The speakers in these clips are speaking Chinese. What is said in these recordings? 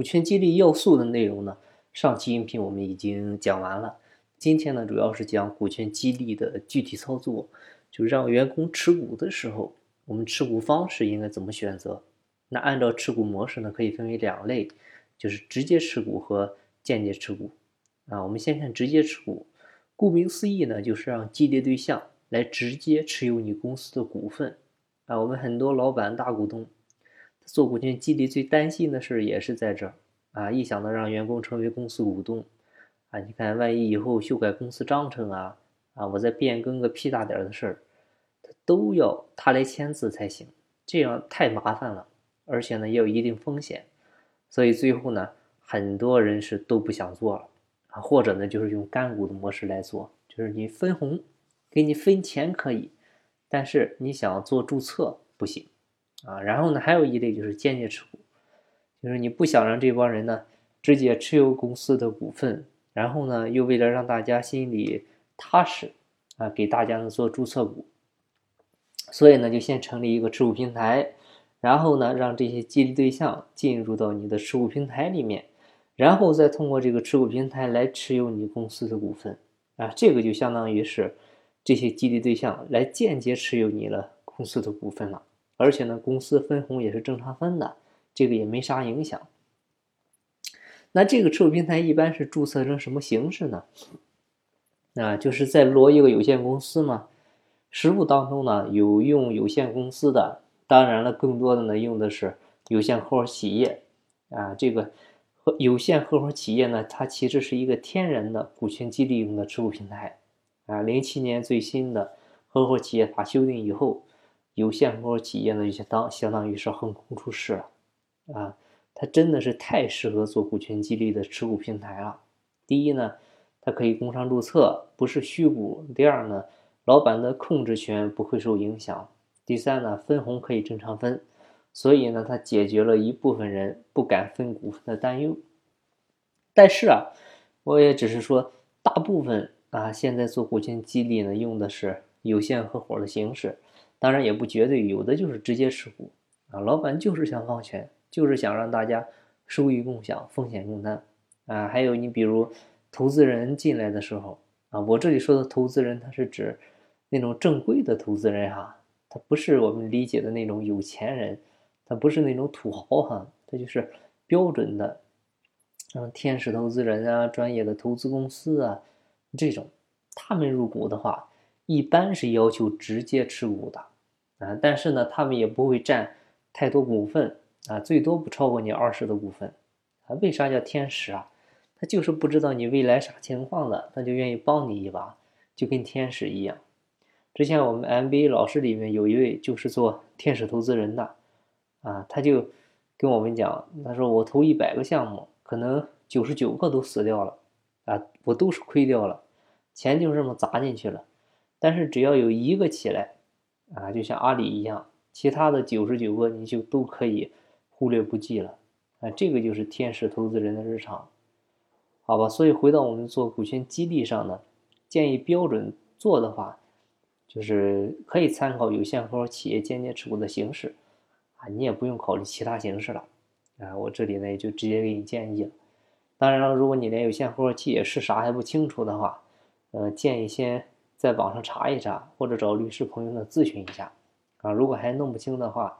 股权激励要素的内容呢，上期音频我们已经讲完了。今天呢，主要是讲股权激励的具体操作，就让员工持股的时候，我们持股方式应该怎么选择？那按照持股模式呢，可以分为两类，就是直接持股和间接持股。啊，我们先看直接持股，顾名思义呢，就是让激励对象来直接持有你公司的股份。啊，我们很多老板大股东。做股权激励最担心的事也是在这儿啊！一想到让员工成为公司股东啊，你看万一以后修改公司章程啊啊，我再变更个屁大点的事儿，他都要他来签字才行，这样太麻烦了，而且呢也有一定风险，所以最后呢很多人是都不想做了啊，或者呢就是用干股的模式来做，就是你分红给你分钱可以，但是你想做注册不行。啊，然后呢，还有一类就是间接持股，就是你不想让这帮人呢直接持有公司的股份，然后呢，又为了让大家心里踏实啊，给大家呢做注册股，所以呢，就先成立一个持股平台，然后呢，让这些激励对象进入到你的持股平台里面，然后再通过这个持股平台来持有你公司的股份啊，这个就相当于是这些激励对象来间接持有你了公司的股份了。而且呢，公司分红也是正常分的，这个也没啥影响。那这个持股平台一般是注册成什么形式呢？啊，就是在罗一个有限公司嘛。实务当中呢，有用有限公司的，当然了，更多的呢用的是有限合伙企业。啊，这个和有限合伙企业呢，它其实是一个天然的股权激励用的持股平台。啊，零七年最新的合伙企业法修订以后。有限合伙企业呢，就相当相当于是横空出世了，啊，它真的是太适合做股权激励的持股平台了。第一呢，它可以工商注册，不是虚股；第二呢，老板的控制权不会受影响；第三呢，分红可以正常分。所以呢，它解决了一部分人不敢分股份的担忧。但是啊，我也只是说，大部分啊，现在做股权激励呢，用的是有限合伙的形式。当然也不绝对，有的就是直接持股啊，老板就是想放权，就是想让大家收益共享、风险共担啊。还有你比如投资人进来的时候啊，我这里说的投资人，他是指那种正规的投资人哈，他不是我们理解的那种有钱人，他不是那种土豪哈，他就是标准的，嗯，天使投资人啊，专业的投资公司啊，这种他们入股的话，一般是要求直接持股的。啊，但是呢，他们也不会占太多股份啊，最多不超过你二十的股份啊。为啥叫天使啊？他就是不知道你未来啥情况的，他就愿意帮你一把，就跟天使一样。之前我们 MBA 老师里面有一位就是做天使投资人的啊，他就跟我们讲，他说我投一百个项目，可能九十九个都死掉了啊，我都是亏掉了，钱就这么砸进去了，但是只要有一个起来。啊，就像阿里一样，其他的九十九个你就都可以忽略不计了。啊，这个就是天使投资人的日常，好吧？所以回到我们做股权激励上呢，建议标准做的话，就是可以参考有限合伙企业间接持股的形式，啊，你也不用考虑其他形式了。啊，我这里呢也就直接给你建议了。当然了，如果你连有限合伙企业是啥还不清楚的话，呃，建议先。在网上查一查，或者找律师朋友呢咨询一下，啊，如果还弄不清的话，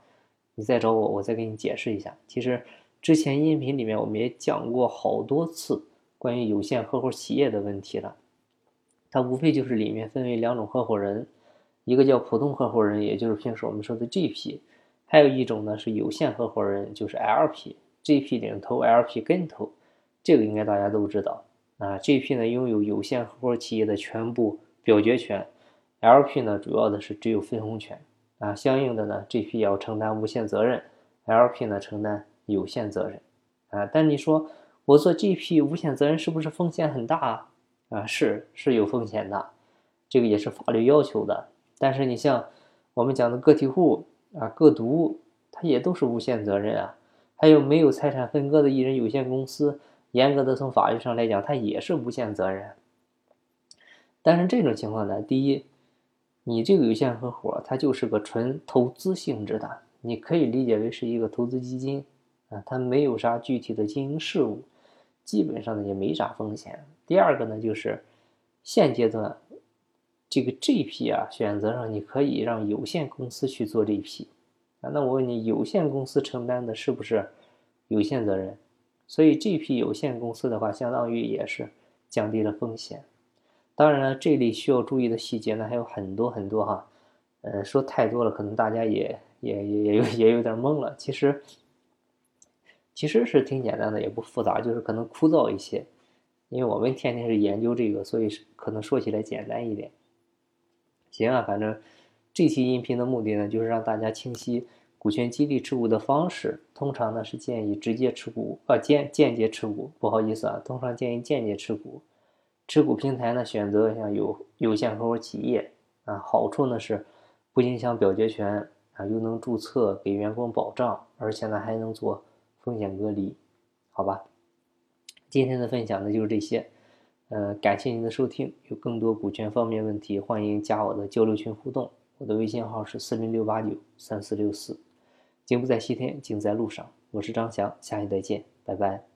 你再找我，我再给你解释一下。其实之前音频里面我们也讲过好多次关于有限合伙企业的问题了，它无非就是里面分为两种合伙人，一个叫普通合伙人，也就是平时我们说的 GP，还有一种呢是有限合伙人，就是 LP，GP 领头，LP 跟头，这个应该大家都知道啊，GP 呢拥有有限合伙企业的全部。表决权，LP 呢主要的是只有分红权啊，相应的呢，GP 要承担无限责任，LP 呢承担有限责任啊。但你说我做 GP 无限责任是不是风险很大啊？啊，是是有风险的，这个也是法律要求的。但是你像我们讲的个体户啊、个独，它也都是无限责任啊。还有没有财产分割的一人有限公司，严格的从法律上来讲，它也是无限责任。但是这种情况呢，第一，你这个有限合伙它就是个纯投资性质的，你可以理解为是一个投资基金啊，它没有啥具体的经营事务，基本上呢也没啥风险。第二个呢就是现阶段这个 GP 啊选择上，你可以让有限公司去做 GP 啊。那我问你，有限公司承担的是不是有限责任？所以 GP 有限公司的话，相当于也是降低了风险。当然了，这里需要注意的细节呢还有很多很多哈。呃，说太多了，可能大家也也也也有 也有点懵了。其实。其实是挺简单的，也不复杂，就是可能枯燥一些，因为我们天天是研究这个，所以可能说起来简单一点。行啊，反正这期音频的目的呢，就是让大家清晰股权激励持股的方式。通常呢是建议直接持股，呃间间接持股，不好意思啊，通常建议间接持股。持股平台呢选择像有有限合伙企业啊，好处呢是不影响表决权啊，又能注册给员工保障，而且呢还能做。风险隔离，好吧，今天的分享呢就是这些，呃，感谢您的收听。有更多股权方面问题，欢迎加我的交流群互动。我的微信号是四零六八九三四六四。景不在西天，景在路上。我是张翔，下期再见，拜拜。